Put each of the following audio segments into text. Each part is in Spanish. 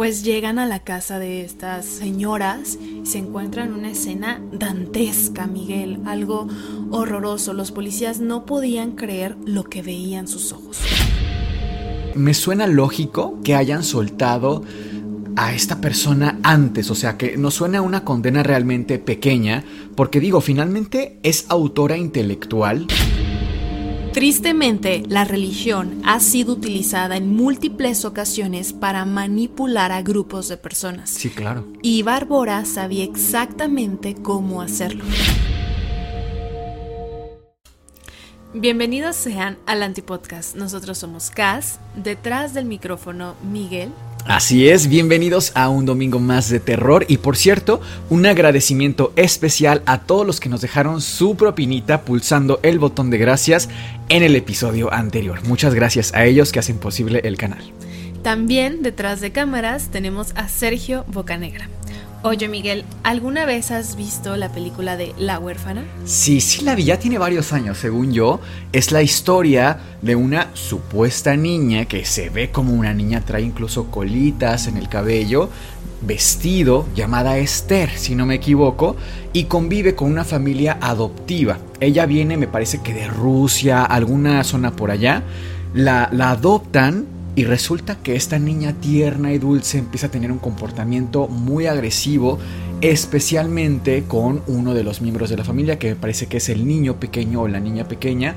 Pues llegan a la casa de estas señoras y se encuentran una escena dantesca, Miguel, algo horroroso. Los policías no podían creer lo que veían sus ojos. Me suena lógico que hayan soltado a esta persona antes, o sea, que nos suena una condena realmente pequeña, porque digo, finalmente es autora intelectual. Tristemente, la religión ha sido utilizada en múltiples ocasiones para manipular a grupos de personas. Sí, claro. Y Bárbara sabía exactamente cómo hacerlo. Bienvenidos sean al Antipodcast. Nosotros somos Cas, detrás del micrófono Miguel. Así es, bienvenidos a un domingo más de terror y por cierto, un agradecimiento especial a todos los que nos dejaron su propinita pulsando el botón de gracias en el episodio anterior. Muchas gracias a ellos que hacen posible el canal. También detrás de cámaras tenemos a Sergio Bocanegra. Oye Miguel, ¿alguna vez has visto la película de La huérfana? Sí, sí la vi, ya tiene varios años, según yo. Es la historia de una supuesta niña que se ve como una niña, trae incluso colitas en el cabello, vestido, llamada Esther, si no me equivoco, y convive con una familia adoptiva. Ella viene, me parece que de Rusia, alguna zona por allá. La, la adoptan y resulta que esta niña tierna y dulce empieza a tener un comportamiento muy agresivo, especialmente con uno de los miembros de la familia, que me parece que es el niño pequeño o la niña pequeña.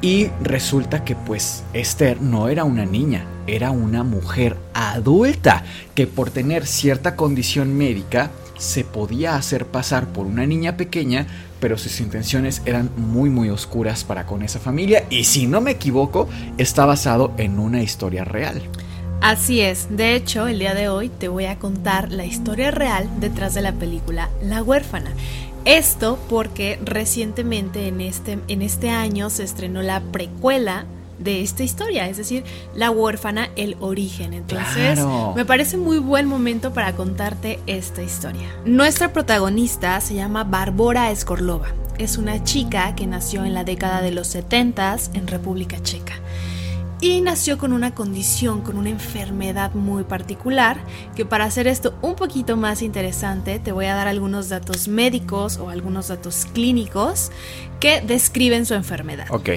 Y resulta que pues Esther no era una niña, era una mujer adulta que por tener cierta condición médica se podía hacer pasar por una niña pequeña, pero sus intenciones eran muy muy oscuras para con esa familia y si no me equivoco está basado en una historia real. Así es, de hecho el día de hoy te voy a contar la historia real detrás de la película La huérfana. Esto porque recientemente en este, en este año se estrenó la precuela de esta historia, es decir, La huérfana, el origen. Entonces, Claro. me parece muy buen momento para contarte esta historia. Nuestra protagonista se llama Barbora Escorlova. Es una chica que nació en la década de los 70 en República Checa. Y nació con una condición, con una enfermedad muy particular, que para hacer esto un poquito más interesante te voy a dar algunos datos médicos o algunos datos clínicos que describen su enfermedad. Ok.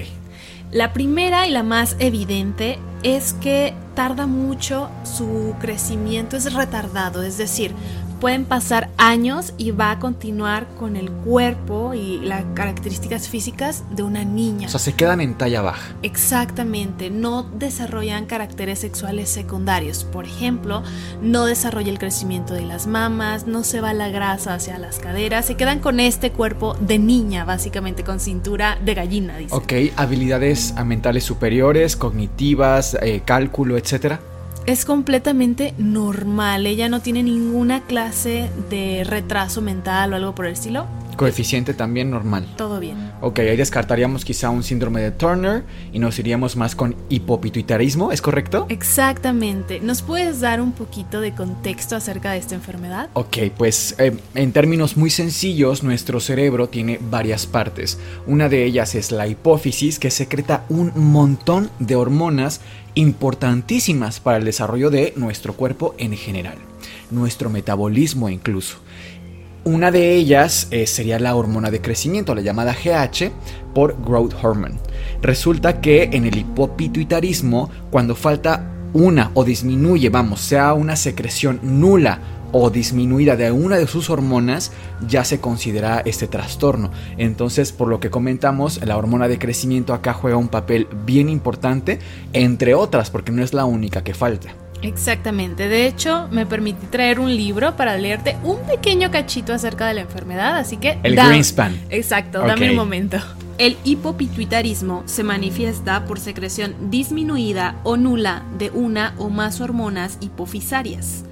La primera y la más evidente es que tarda mucho su crecimiento, es retardado, es decir, pueden pasar años y va a continuar con el cuerpo y las características físicas de una niña. O sea, se quedan en talla baja. Exactamente, no desarrollan caracteres sexuales secundarios. Por ejemplo, no desarrolla el crecimiento de las mamas, no se va la grasa hacia las caderas, se quedan con este cuerpo de niña, básicamente con cintura de gallina, dice. Ok, habilidades mentales superiores, cognitivas, eh, cálculo, etcétera. Es completamente normal, ella no tiene ninguna clase de retraso mental o algo por el estilo. Coeficiente también normal. Todo bien. Ok, ahí descartaríamos quizá un síndrome de Turner y nos iríamos más con hipopituitarismo, ¿es correcto? Exactamente. ¿Nos puedes dar un poquito de contexto acerca de esta enfermedad? Ok, pues eh, en términos muy sencillos, nuestro cerebro tiene varias partes. Una de ellas es la hipófisis, que secreta un montón de hormonas importantísimas para el desarrollo de nuestro cuerpo en general, nuestro metabolismo incluso. Una de ellas eh, sería la hormona de crecimiento, la llamada GH, por growth hormone. Resulta que en el hipopituitarismo, cuando falta una o disminuye, vamos, sea una secreción nula o disminuida de una de sus hormonas, ya se considera este trastorno. Entonces, por lo que comentamos, la hormona de crecimiento acá juega un papel bien importante, entre otras, porque no es la única que falta. Exactamente. De hecho, me permití traer un libro para leerte un pequeño cachito acerca de la enfermedad, así que... El da- Greenspan. Exacto, dame un momento. El hipopituitarismo se manifiesta por secreción disminuida o nula de una o más hormonas hipofisarias.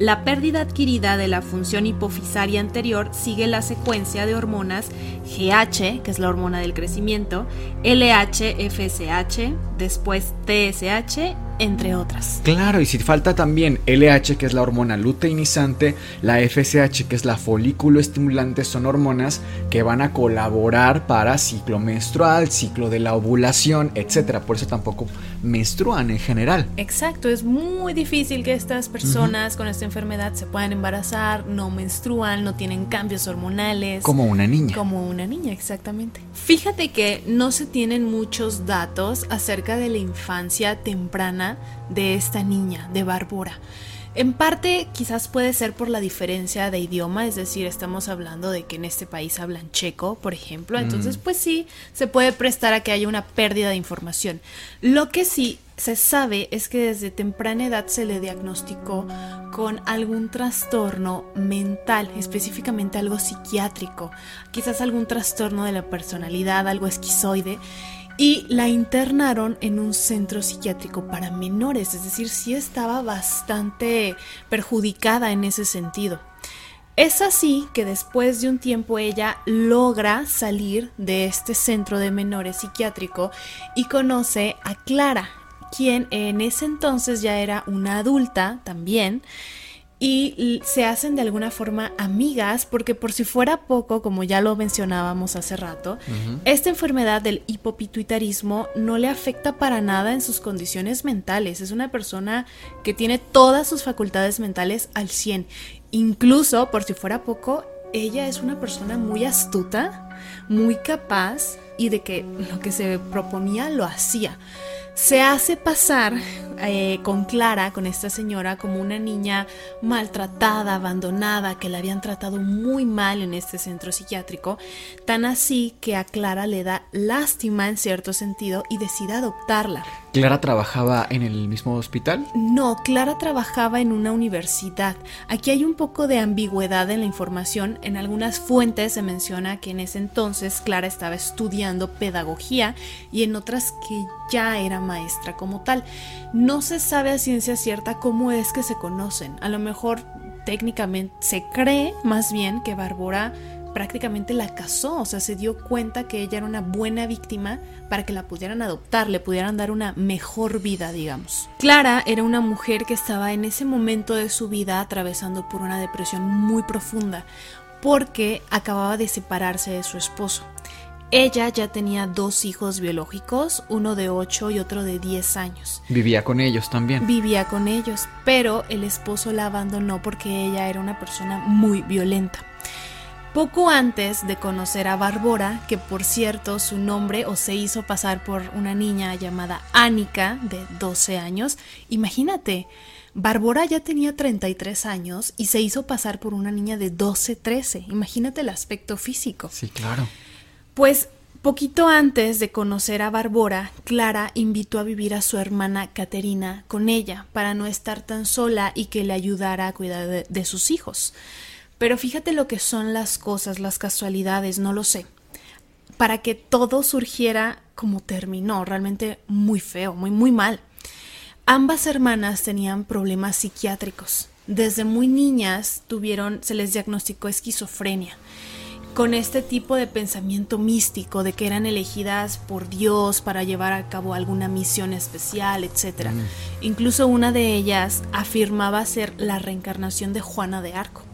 La pérdida adquirida de la función hipofisaria anterior sigue la secuencia de hormonas GH, que es la hormona del crecimiento, LH, FSH, después TSH, entre otras. Claro, y si falta también LH, que es la hormona luteinizante, la FSH, que es la folículo estimulante, son hormonas que van a colaborar para ciclo menstrual, ciclo de la ovulación, etc. Por eso tampoco menstruan en general. Exacto, es muy difícil que estas personas con esta enfermedad se puedan embarazar, no menstruan, no tienen cambios hormonales. Como una niña. Como una niña, exactamente. Fíjate que no se tienen muchos datos acerca de la infancia temprana de esta niña, de Bárbara. En parte quizás puede ser por la diferencia de idioma, es decir, estamos hablando de que en este país hablan checo, por ejemplo, entonces pues sí, se puede prestar a que haya una pérdida de información. Lo que sí se sabe es que desde temprana edad se le diagnosticó con algún trastorno mental, específicamente algo psiquiátrico, quizás algún trastorno de la personalidad, algo esquizoide, y la internaron en un centro psiquiátrico para menores, es decir, sí estaba bastante perjudicada en ese sentido. Es así que después de un tiempo ella logra salir de este centro de menores psiquiátrico y conoce a Clara, quien en ese entonces ya era una adulta también y se hacen de alguna forma amigas porque por si fuera poco, como ya lo mencionábamos hace rato, esta enfermedad del hipopituitarismo no le afecta para nada en sus condiciones mentales. Es una persona que tiene todas sus facultades mentales al 100. Incluso, por si fuera poco, ella es una persona muy astuta, muy capaz y de que lo que se proponía lo hacía se hace pasar eh, con Clara, con esta señora, como una niña maltratada, abandonada, que la habían tratado muy mal en este centro psiquiátrico, tan así que a Clara le da lástima en cierto sentido y decide adoptarla. ¿Clara trabajaba en el mismo hospital? No, Clara trabajaba en una universidad. Aquí hay un poco de ambigüedad en la información. En algunas fuentes se menciona que en ese entonces Clara estaba estudiando pedagogía y en otras que ya era maestra como tal. No se sabe a ciencia cierta cómo es que se conocen. A lo mejor técnicamente se cree más bien que Bárbara prácticamente la casó, o sea, se dio cuenta que ella era una buena víctima para que la pudieran adoptar, le pudieran dar una mejor vida, digamos. Clara era una mujer que estaba en ese momento de su vida atravesando por una depresión muy profunda, porque acababa de separarse de su esposo. Ella ya tenía dos hijos biológicos, uno de 8 y otro de 10 años. Vivía con ellos también. Vivía con ellos, pero el esposo la abandonó porque ella era una persona muy violenta. Poco antes de conocer a Bárbara, que por cierto su nombre o se hizo pasar por una niña llamada Annika de 12 años, imagínate, Bárbara ya tenía 33 años y se hizo pasar por una niña de 12, 13, imagínate el aspecto físico. Sí, claro. Pues poquito antes de conocer a Bárbara, Clara invitó a vivir a su hermana Caterina con ella para no estar tan sola y que le ayudara a cuidar de, de sus hijos. Pero fíjate lo que son las cosas, las casualidades, no lo sé. Para que todo surgiera como terminó, realmente muy feo, muy, muy mal. Ambas hermanas tenían problemas psiquiátricos. Desde muy niñas tuvieron, se les diagnosticó esquizofrenia con este tipo de pensamiento místico de que eran elegidas por Dios para llevar a cabo alguna misión especial, etc. Incluso una de ellas afirmaba ser la reencarnación de Juana de Arco.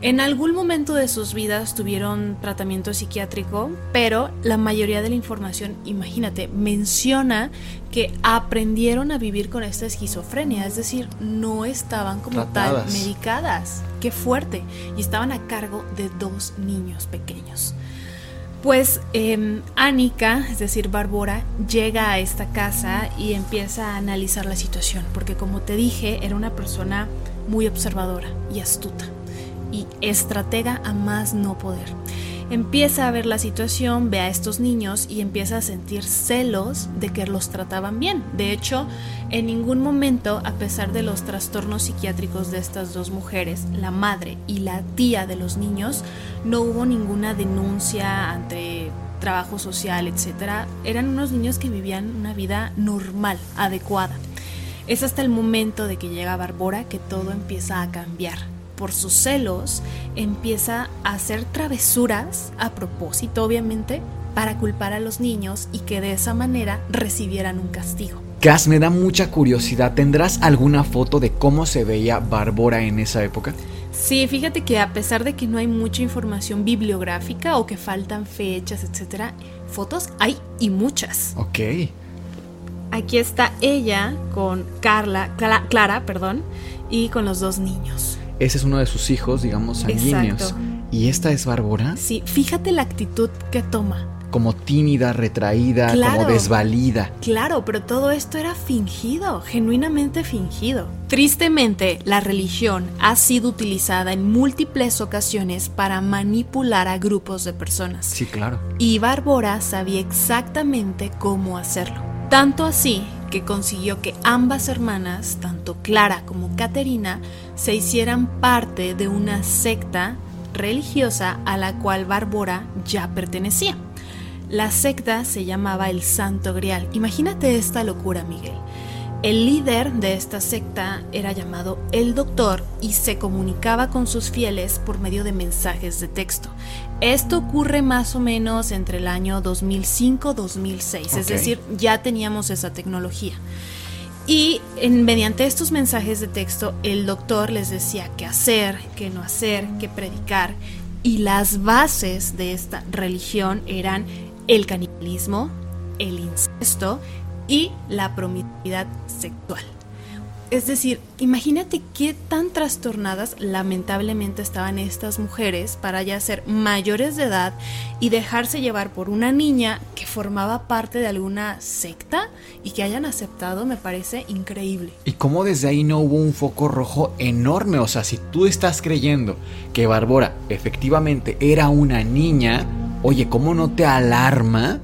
En algún momento de sus vidas tuvieron tratamiento psiquiátrico, pero la mayoría de la información, imagínate, menciona que aprendieron a vivir con esta esquizofrenia, es decir, no estaban como Tratadas. tal medicadas. Qué fuerte. Y estaban a cargo de dos niños pequeños. Pues eh, Annika, es decir, Bárbara, llega a esta casa y empieza a analizar la situación, porque como te dije, era una persona muy observadora y astuta y estratega a más no poder. empieza a ver la situación, ve a estos niños y empieza a sentir celos de que los trataban bien. De hecho, en ningún momento, a pesar de los trastornos psiquiátricos de estas dos mujeres, la madre y la tía de los niños, no hubo ninguna denuncia ante trabajo social, etc. Eran unos niños que vivían una vida normal, adecuada. Es hasta el momento de que llega Barbora que todo empieza a cambiar. Por sus celos, empieza a hacer travesuras, a propósito obviamente, para culpar a los niños y que de esa manera recibieran un castigo. Gas, me da mucha curiosidad. ¿Tendrás alguna foto de cómo se veía Bárbara en esa época? Sí, fíjate que a pesar de que no hay mucha información bibliográfica o que faltan fechas, etcétera, fotos hay y muchas. Ok. Aquí está ella con Carla, Cla- Clara, perdón, y con los dos niños. Ese es uno de sus hijos, digamos, sanguíneos. Exacto. ¿Y esta es Bárbara? Sí, fíjate la actitud que toma. Como tímida, retraída, Claro. como desvalida. Claro, pero todo esto era fingido, genuinamente fingido. Tristemente, la religión ha sido utilizada en múltiples ocasiones para manipular a grupos de personas. Sí, claro. Y Bárbara sabía exactamente cómo hacerlo. Tanto así que consiguió que ambas hermanas, tanto Clara como Caterina, se hicieran parte de una secta religiosa a la cual Bárbara ya pertenecía. La secta se llamaba el Santo Grial. Imagínate esta locura, Miguel. El líder de esta secta era llamado el Doctor y se comunicaba con sus fieles por medio de mensajes de texto. Esto ocurre más o menos entre el año 2005-2006, es decir, ya teníamos esa tecnología. Y en- mediante estos mensajes de texto, el doctor les decía qué hacer, qué no hacer, qué predicar. Y las bases de esta religión eran el canibalismo, el incesto y la promiscuidad sexual. Es decir, imagínate qué tan trastornadas lamentablemente estaban estas mujeres para ya ser mayores de edad y dejarse llevar por una niña que formaba parte de alguna secta y que hayan aceptado me parece increíble. ¿Y cómo desde ahí no hubo un foco rojo enorme? O sea, si tú estás creyendo que Bárbara efectivamente era una niña, oye, ¿cómo no te alarma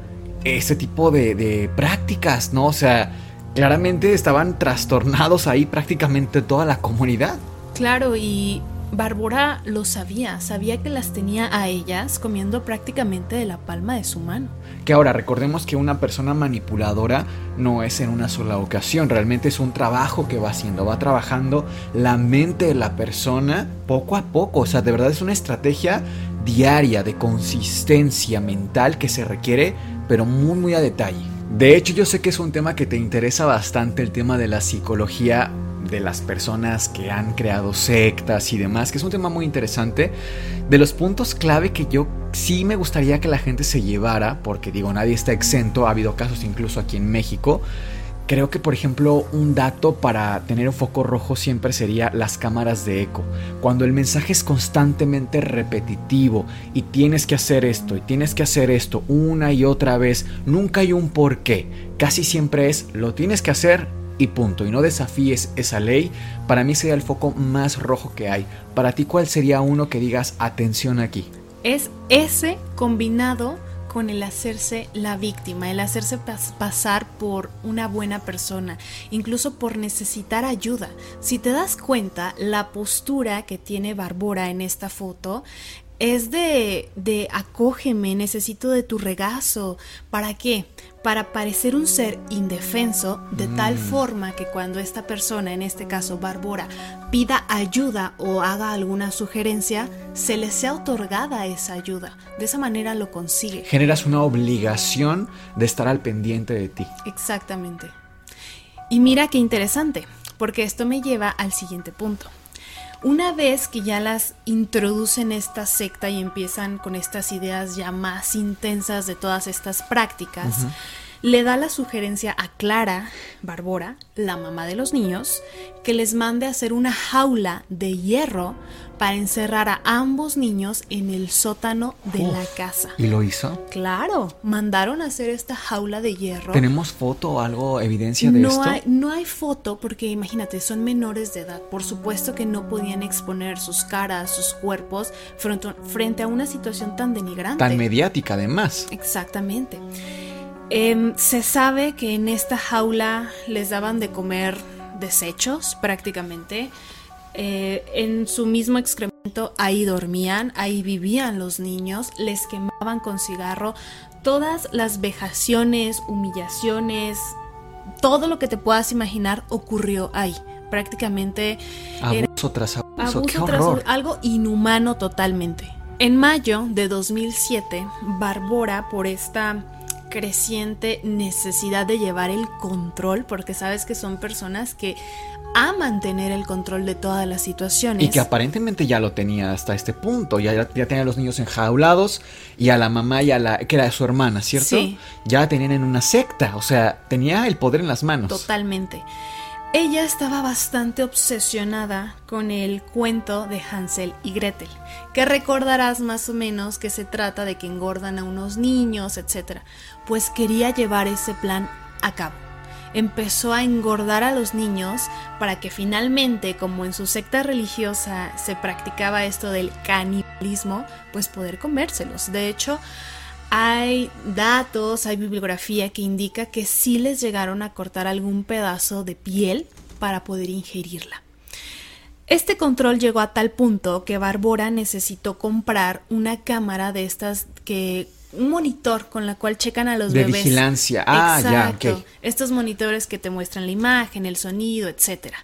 ese tipo de, de prácticas, no? O sea, claramente estaban trastornados ahí prácticamente toda la comunidad. Claro, y Bárbara lo sabía, sabía que las tenía a ellas comiendo prácticamente de la palma de su mano. Que ahora recordemos que una persona manipuladora no es en una sola ocasión, realmente es un trabajo que va haciendo, va trabajando la mente de la persona poco a poco, o sea, de verdad es una estrategia diaria de consistencia mental que se requiere, pero muy muy a detalle. De hecho, yo sé que es un tema que te interesa bastante, el tema de la psicología de las personas que han creado sectas y demás, que es un tema muy interesante. De los puntos clave que yo sí me gustaría que la gente se llevara, porque digo, nadie está exento, ha habido casos incluso aquí en México. Creo que, por ejemplo, un dato para tener un foco rojo siempre sería las cámaras de eco. Cuando el mensaje es constantemente repetitivo y tienes que hacer esto y tienes que hacer esto una y otra vez, nunca hay un por qué. Casi siempre es lo tienes que hacer y punto. Y no desafíes esa ley. Para mí sería el foco más rojo que hay. Para ti, ¿cuál sería uno que digas atención aquí? Es ese combinado con el hacerse la víctima, el hacerse pas- pasar por una buena persona, incluso por necesitar ayuda. Si te das cuenta, la postura que tiene Bárbara en esta foto es de, de acógeme, necesito de tu regazo. ¿Para qué? Para parecer un ser indefenso, de tal forma que cuando esta persona, en este caso Bárbara, pida ayuda o haga alguna sugerencia, se le sea otorgada esa ayuda. De esa manera lo consigue. Generas una obligación de estar al pendiente de ti. Exactamente. Y mira qué interesante, porque esto me lleva al siguiente punto. Una vez que ya las introducen esta secta y empiezan con estas ideas ya más intensas de todas estas prácticas, le da la sugerencia a Clara Barbora, la mamá de los niños, que les mande a hacer una jaula de hierro para encerrar a ambos niños en el sótano de la casa. ¿Y lo hizo? Claro, mandaron a hacer esta jaula de hierro. ¿Tenemos foto o algo, evidencia de no esto? Hay, no hay foto porque imagínate, son menores de edad. Por supuesto que no podían exponer sus caras, sus cuerpos frente, frente a una situación tan denigrante. Tan mediática además. Exactamente. Em, se sabe que en esta jaula les daban de comer desechos prácticamente. Eh, en su mismo excremento ahí dormían, ahí vivían los niños, les quemaban con cigarro. Todas las vejaciones, humillaciones, todo lo que te puedas imaginar ocurrió ahí. Prácticamente Abuso tras abuso. abuso ¡Qué tras horror! algo inhumano totalmente. En mayo de 2007, Barbora, por esta creciente necesidad de llevar el control, porque sabes que son personas que aman tener el control de todas las situaciones. Y que aparentemente ya lo tenía hasta este punto. Ya, ya tenía a los niños enjaulados y a la mamá y a la. que era su hermana, ¿cierto? Sí. Ya tenían en una secta. O sea, tenía el poder en las manos. Totalmente. Ella estaba bastante obsesionada con el cuento de Hansel y Gretel, que recordarás más o menos que se trata de que engordan a unos niños, etc. Pues quería llevar ese plan a cabo. Empezó a engordar a los niños para que finalmente, como en su secta religiosa se practicaba esto del canibalismo, pues poder comérselos. De hecho, hay datos, hay bibliografía que indica que sí les llegaron a cortar algún pedazo de piel para poder ingerirla. Este control llegó a tal punto que Barbora necesitó comprar una cámara de estas que un monitor con la cual checan a los De bebés. vigilancia. Ah, ya, Exacto. ok. Estos monitores que te muestran la imagen, el sonido, etcétera.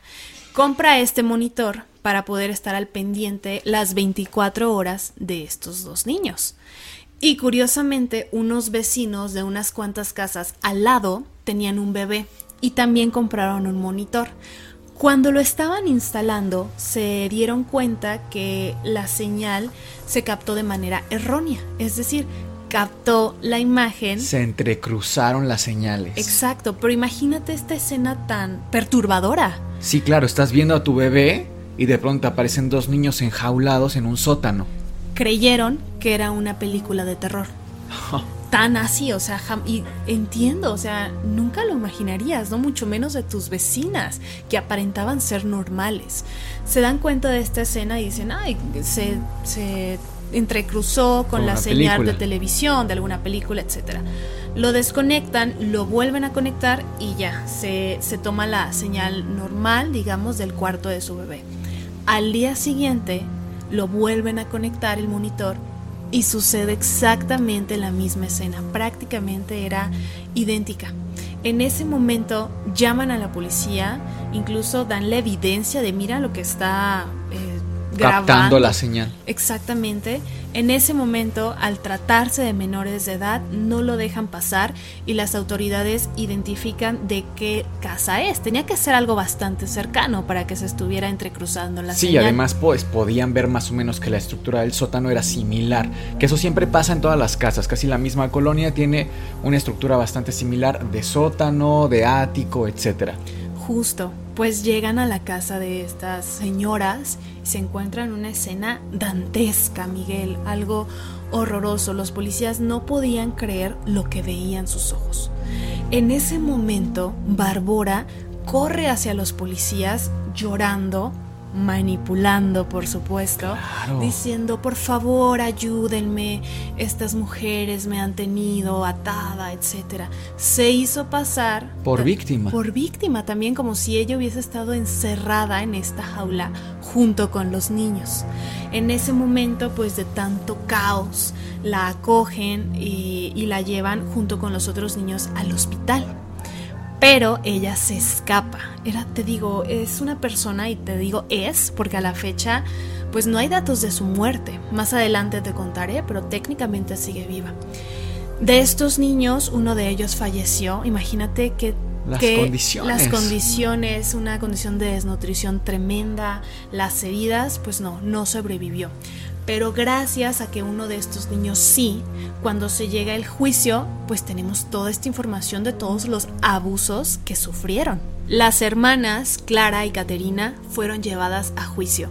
Compra este monitor para poder estar al pendiente las 24 horas de estos dos niños. Y curiosamente, unos vecinos de unas cuantas casas al lado tenían un bebé y también compraron un monitor. Cuando lo estaban instalando, se dieron cuenta que la señal se captó de manera errónea, es decir, captó la imagen Se entrecruzaron las señales. Exacto, pero imagínate esta escena tan perturbadora. Sí, claro, estás viendo a tu bebé y de pronto aparecen dos niños enjaulados en un sótano. Creyeron que era una película de terror. Tan así, o sea, y entiendo, o sea, nunca lo imaginarías, no mucho menos de tus vecinas, que aparentaban ser normales. Se dan cuenta de esta escena y dicen, ay, se, se entrecruzó con la señal película. de televisión, de alguna película, etc. Lo desconectan, lo vuelven a conectar y ya, se, se toma la señal normal, digamos, del cuarto de su bebé. Al día siguiente, lo vuelven a conectar el monitor y sucede exactamente la misma escena, prácticamente era idéntica. En ese momento llaman a la policía, incluso dan la evidencia de mira lo que está eh, grabando. Captando la señal. Exactamente. En ese momento, al tratarse de menores de edad, no lo dejan pasar y las autoridades identifican de qué casa es. Tenía que ser algo bastante cercano para que se estuviera entrecruzando la Sí, señal. además pues podían ver más o menos que la estructura del sótano era similar, que eso siempre pasa en todas las casas, casi la misma colonia tiene una estructura bastante similar de sótano, de ático, etcétera. Justo, pues llegan a la casa de estas señoras y se encuentran una escena dantesca, Miguel, algo horroroso. Los policías no podían creer lo que veían sus ojos. En ese momento, Barbora corre hacia los policías llorando, manipulando, por supuesto, Claro. diciendo, por favor, ayúdenme, estas mujeres me han tenido atada, etc. Se hizo pasar Por víctima. por víctima también, como si ella hubiese estado encerrada en esta jaula junto con los niños. En ese momento, pues de tanto caos, la acogen y, y la llevan junto con los otros niños al hospital. Pero ella se escapa. Era, te digo, es una persona y te digo es, porque a la fecha, pues no hay datos de su muerte. Más adelante te contaré, pero técnicamente sigue viva. De estos niños, uno de ellos falleció. Imagínate que Las que condiciones. las condiciones, una condición de desnutrición tremenda, las heridas, pues no, no sobrevivió. Pero gracias a que uno de estos niños sí, cuando se llega el juicio, pues tenemos toda esta información de todos los abusos que sufrieron. Las hermanas Clara y Caterina fueron llevadas a juicio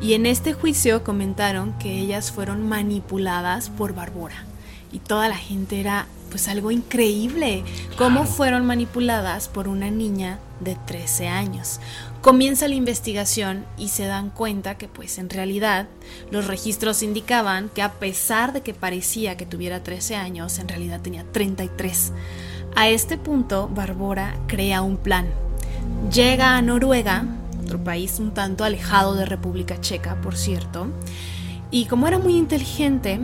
y en este juicio comentaron que ellas fueron manipuladas por Barbora y toda la gente era pues algo increíble cómo fueron manipuladas por una niña de 13 años. Comienza la investigación y se dan cuenta que pues en realidad los registros indicaban que a pesar de que parecía que tuviera 13 años, en realidad tenía 33. A este punto, Barbora crea un plan. Llega a Noruega, otro país un tanto alejado de República Checa, por cierto, y como era muy inteligente,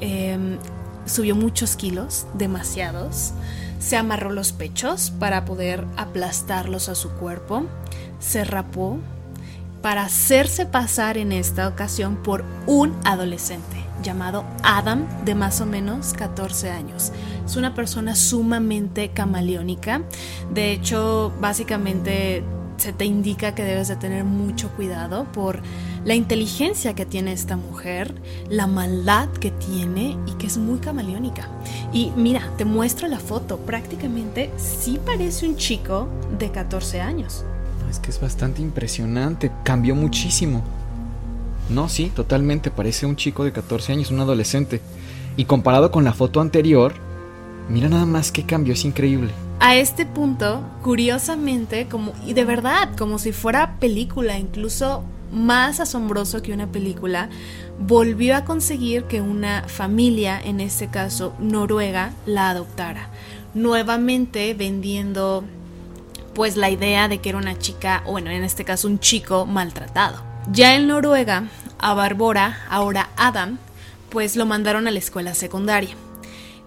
em, subió muchos kilos, demasiados, se amarró los pechos para poder aplastarlos a su cuerpo, se rapó para hacerse pasar en esta ocasión por un adolescente llamado Adam de más o menos 14 años. Es una persona sumamente camaleónica. De hecho, básicamente se te indica que debes de tener mucho cuidado por la inteligencia que tiene esta mujer, la maldad que tiene y que es muy camaleónica. Y mira, te muestro la foto, prácticamente sí parece un chico de 14 años. Es que es bastante impresionante, cambió muchísimo. No, sí, totalmente, parece un chico de 14 años, un adolescente. Y comparado con la foto anterior, mira nada más qué cambio, es increíble. A este punto, curiosamente, como y de verdad, como si fuera película, incluso más asombroso que una película, volvió a conseguir que una familia, en este caso noruega, la adoptara. Nuevamente vendiendo pues la idea de que era una chica, bueno, en este caso un chico maltratado. Ya en Noruega, a Barbora, ahora Adam, pues lo mandaron a la escuela secundaria.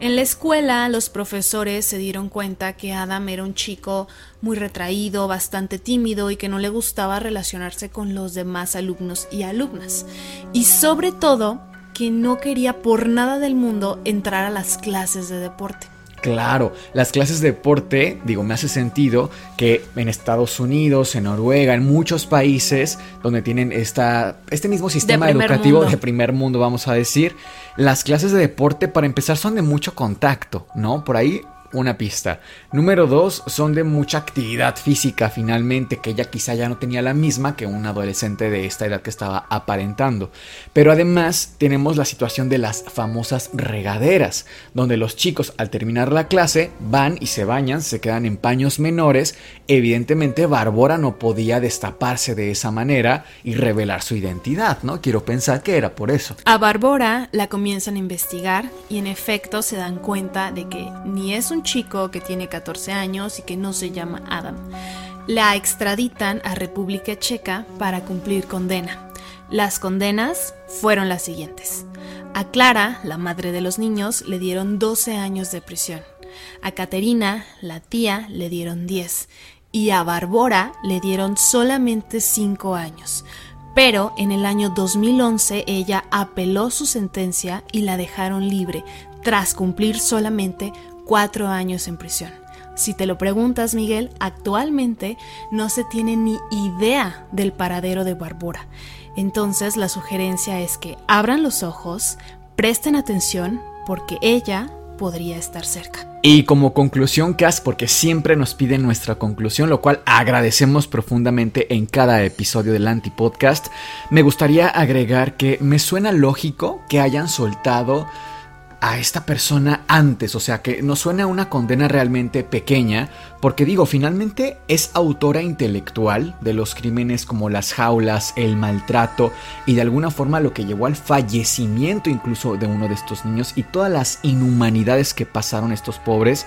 En la escuela los profesores se dieron cuenta que Adam era un chico muy retraído, bastante tímido y que no le gustaba relacionarse con los demás alumnos y alumnas. Y sobre todo que no quería por nada del mundo entrar a las clases de deporte. Claro, las clases de deporte, digo, me hace sentido que en Estados Unidos, en Noruega, en muchos países donde tienen esta, este mismo sistema educativo de primer mundo, vamos a decir, las clases de deporte para empezar son de mucho contacto, ¿no? Por ahí una pista. Número dos, son de mucha actividad física finalmente, que ella quizá ya no tenía la misma que un adolescente de esta edad que estaba aparentando. Pero además tenemos la situación de las famosas regaderas, donde los chicos al terminar la clase van y se bañan, se quedan en paños menores. Evidentemente Bárbara no podía destaparse de esa manera y revelar su identidad, ¿no? Quiero pensar que era por eso. A Bárbara la comienzan a investigar y en efecto se dan cuenta de que ni es un chico que tiene 14 años y que no se llama Adam. La extraditan a República Checa para cumplir condena. Las condenas fueron las siguientes. A Clara, la madre de los niños, le dieron 12 años de prisión. A Caterina, la tía, le dieron 10. Y a Barbora le dieron solamente 5 años. Pero en el año 2011 ella apeló su sentencia y la dejaron libre, tras cumplir solamente cuatro años en prisión. Si te lo preguntas, Miguel, actualmente no se tiene ni idea del paradero de Barbora. Entonces la sugerencia es que abran los ojos, presten atención, porque ella podría estar cerca. Y como conclusión, Cas, porque siempre nos piden nuestra conclusión, lo cual agradecemos profundamente en cada episodio del Antipodcast, me gustaría agregar que me suena lógico que hayan soltado a esta persona antes, o sea, que nos suena una condena realmente pequeña, porque digo, finalmente es autora intelectual de los crímenes como las jaulas, el maltrato y de alguna forma lo que llevó al fallecimiento incluso de uno de estos niños y todas las inhumanidades que pasaron estos pobres,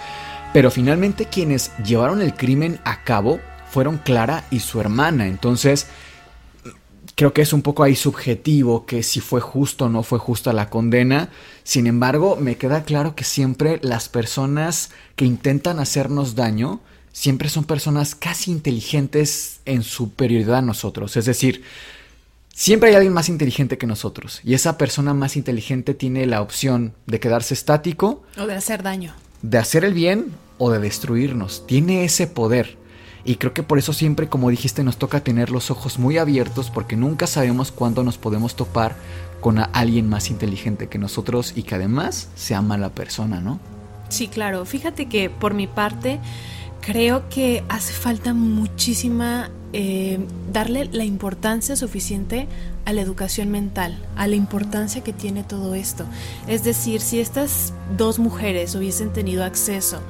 pero finalmente quienes llevaron el crimen a cabo fueron Clara y su hermana, entonces creo que es un poco ahí subjetivo que si fue justo o no fue justa la condena. Sin embargo, me queda claro que siempre las personas que intentan hacernos daño, siempre son personas casi inteligentes en superioridad a nosotros. Es decir, siempre hay alguien más inteligente que nosotros. Y esa persona más inteligente tiene la opción de quedarse estático. O de hacer daño. De hacer el bien o de destruirnos. Tiene ese poder. Y creo que por eso siempre, como dijiste, nos toca tener los ojos muy abiertos porque nunca sabemos cuándo nos podemos topar con alguien más inteligente que nosotros y que además sea mala persona, ¿no? Sí, claro. Fíjate que por mi parte Creo que hace falta muchísima eh, darle la importancia suficiente a la educación mental, a la importancia que tiene todo esto. Es decir, si estas dos mujeres hubiesen tenido acceso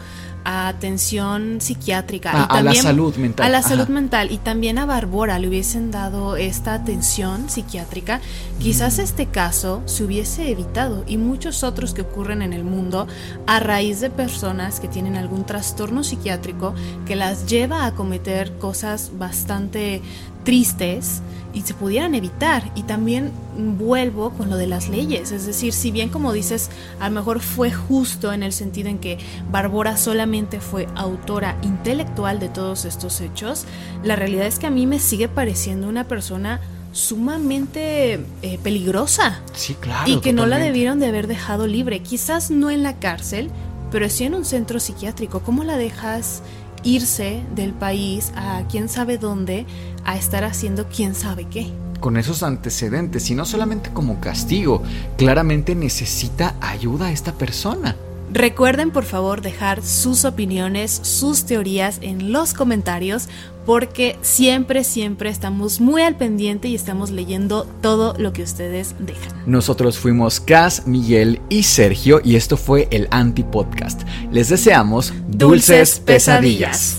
a atención psiquiátrica. Ah, a la salud mental. A la Ajá. salud mental. Y también a Barbora le hubiesen dado esta atención psiquiátrica. Quizás este caso se hubiese evitado y muchos otros que ocurren en el mundo a raíz de personas que tienen algún trastorno psiquiátrico que las lleva a cometer cosas bastante tristes y se pudieran evitar. Y también vuelvo con lo de las leyes, es decir, si bien como dices, a lo mejor fue justo en el sentido en que Barbora solamente fue autora intelectual de todos estos hechos, la realidad es que a mí me sigue pareciendo una persona sumamente eh, peligrosa Sí, claro. y que no la debieron de haber dejado libre, quizás no en la cárcel, pero sí en un centro psiquiátrico. ¿Cómo la dejas irse del país a quién sabe dónde a estar haciendo quién sabe qué? Con esos antecedentes, y no solamente como castigo, claramente necesita ayuda a esta persona. Recuerden por favor dejar sus opiniones, sus teorías en los comentarios porque siempre, siempre estamos muy al pendiente y estamos leyendo todo lo que ustedes dejan. Nosotros fuimos Cas, Miguel y Sergio y esto fue el Anti-Podcast. Les deseamos dulces pesadillas.